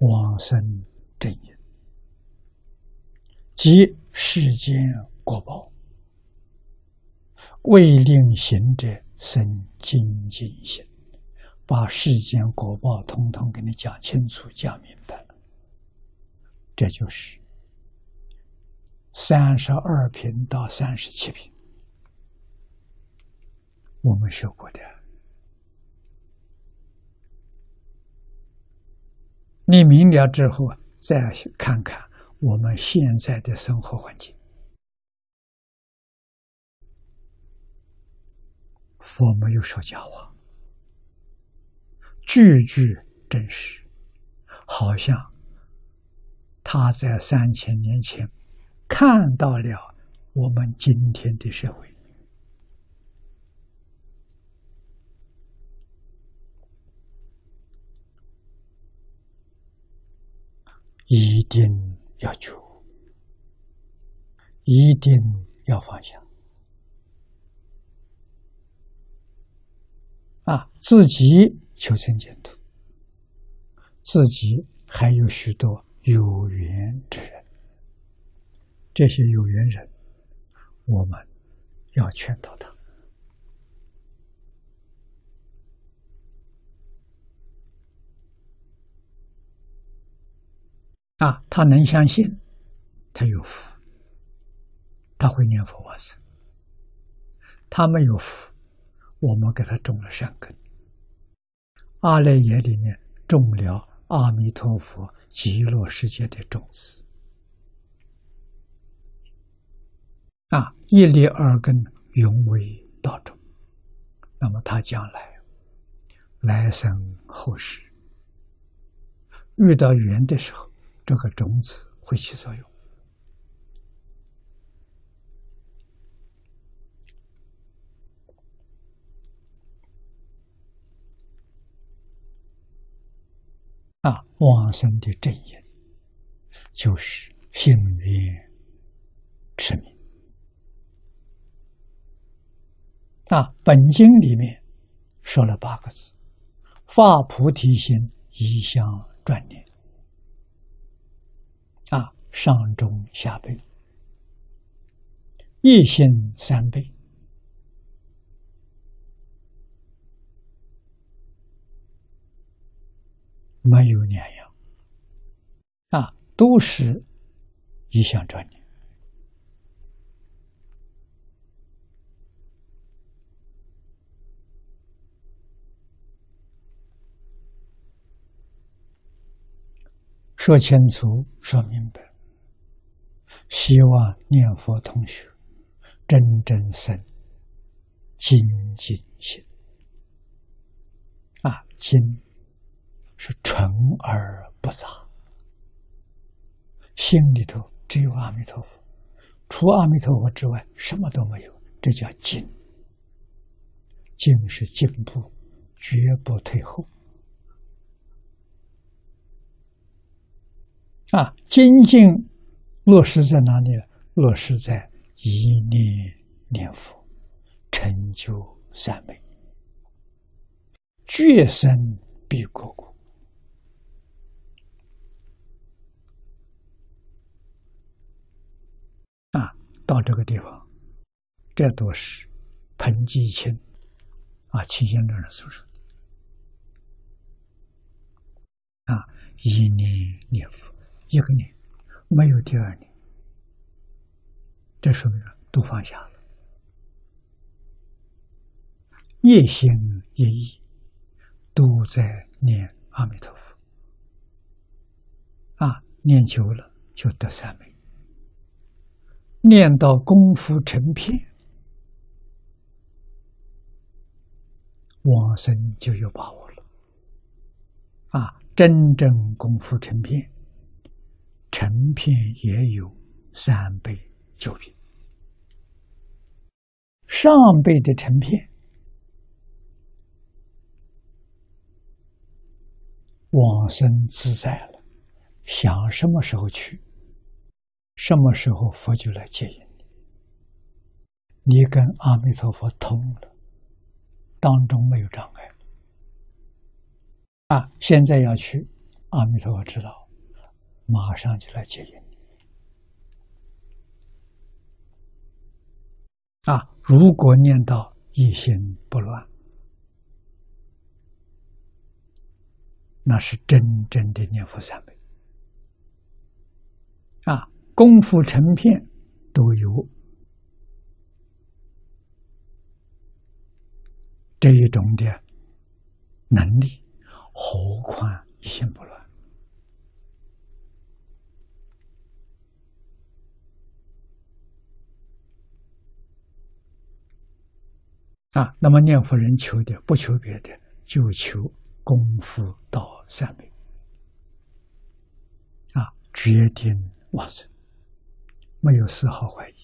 往生正因，即世间果报，未令行者生精进心，把世间果报通通给你讲清楚、讲明白，这就是三十二品到三十七品，我们学过的。你明了之后，再看看我们现在的生活环境，佛没有说假话，句句真实，好像他在三千年前看到了我们今天的社会。一定要求，一定要放下。啊，自己求生净土，自己还有许多有缘之人，这些有缘人，我们要劝导他。啊，他能相信，他有福，他会念佛往生。他没有福，我们给他种了善根。阿赖耶里面种了阿弥陀佛极乐世界的种子。啊，一粒二根永为道种，那么他将来来生后世遇到缘的时候。这个种子会起作用啊！往生的正因就是幸运持名啊。本经里面说了八个字：发菩提心，一向专念。上中下辈，一心三倍，没有两样。啊，都是一项专利。说清楚，说明白。希望念佛同学真正生精进心啊，精是纯而不杂，心里头只有阿弥陀佛，除阿弥陀佛之外什么都没有，这叫精。精是进步，绝不退后。啊，精进落实在哪里呢？落实在一念念佛，成就三昧，觉生必果果。啊，到这个地方，这都是彭继清啊，清先生所说啊，一念念佛。一个念没有第二年，这说明都放下了，一心一意都在念阿弥陀佛。啊，念久了就得三昧，念到功夫成片，往生就有把握了。啊，真正功夫成片。成片也有三倍、九品，上辈的成片，往生自在了，想什么时候去，什么时候佛就来接引你，你跟阿弥陀佛通了，当中没有障碍。啊，现在要去，阿弥陀佛知道，马上就来接引你。啊，如果念到一心不乱，那是真正的念佛三昧。啊，功夫成片都有这一种的能力，何况一心不乱？啊，那么念佛人求的不求别的，就求功夫到三昧。啊，决定。哇塞，没有丝毫怀疑。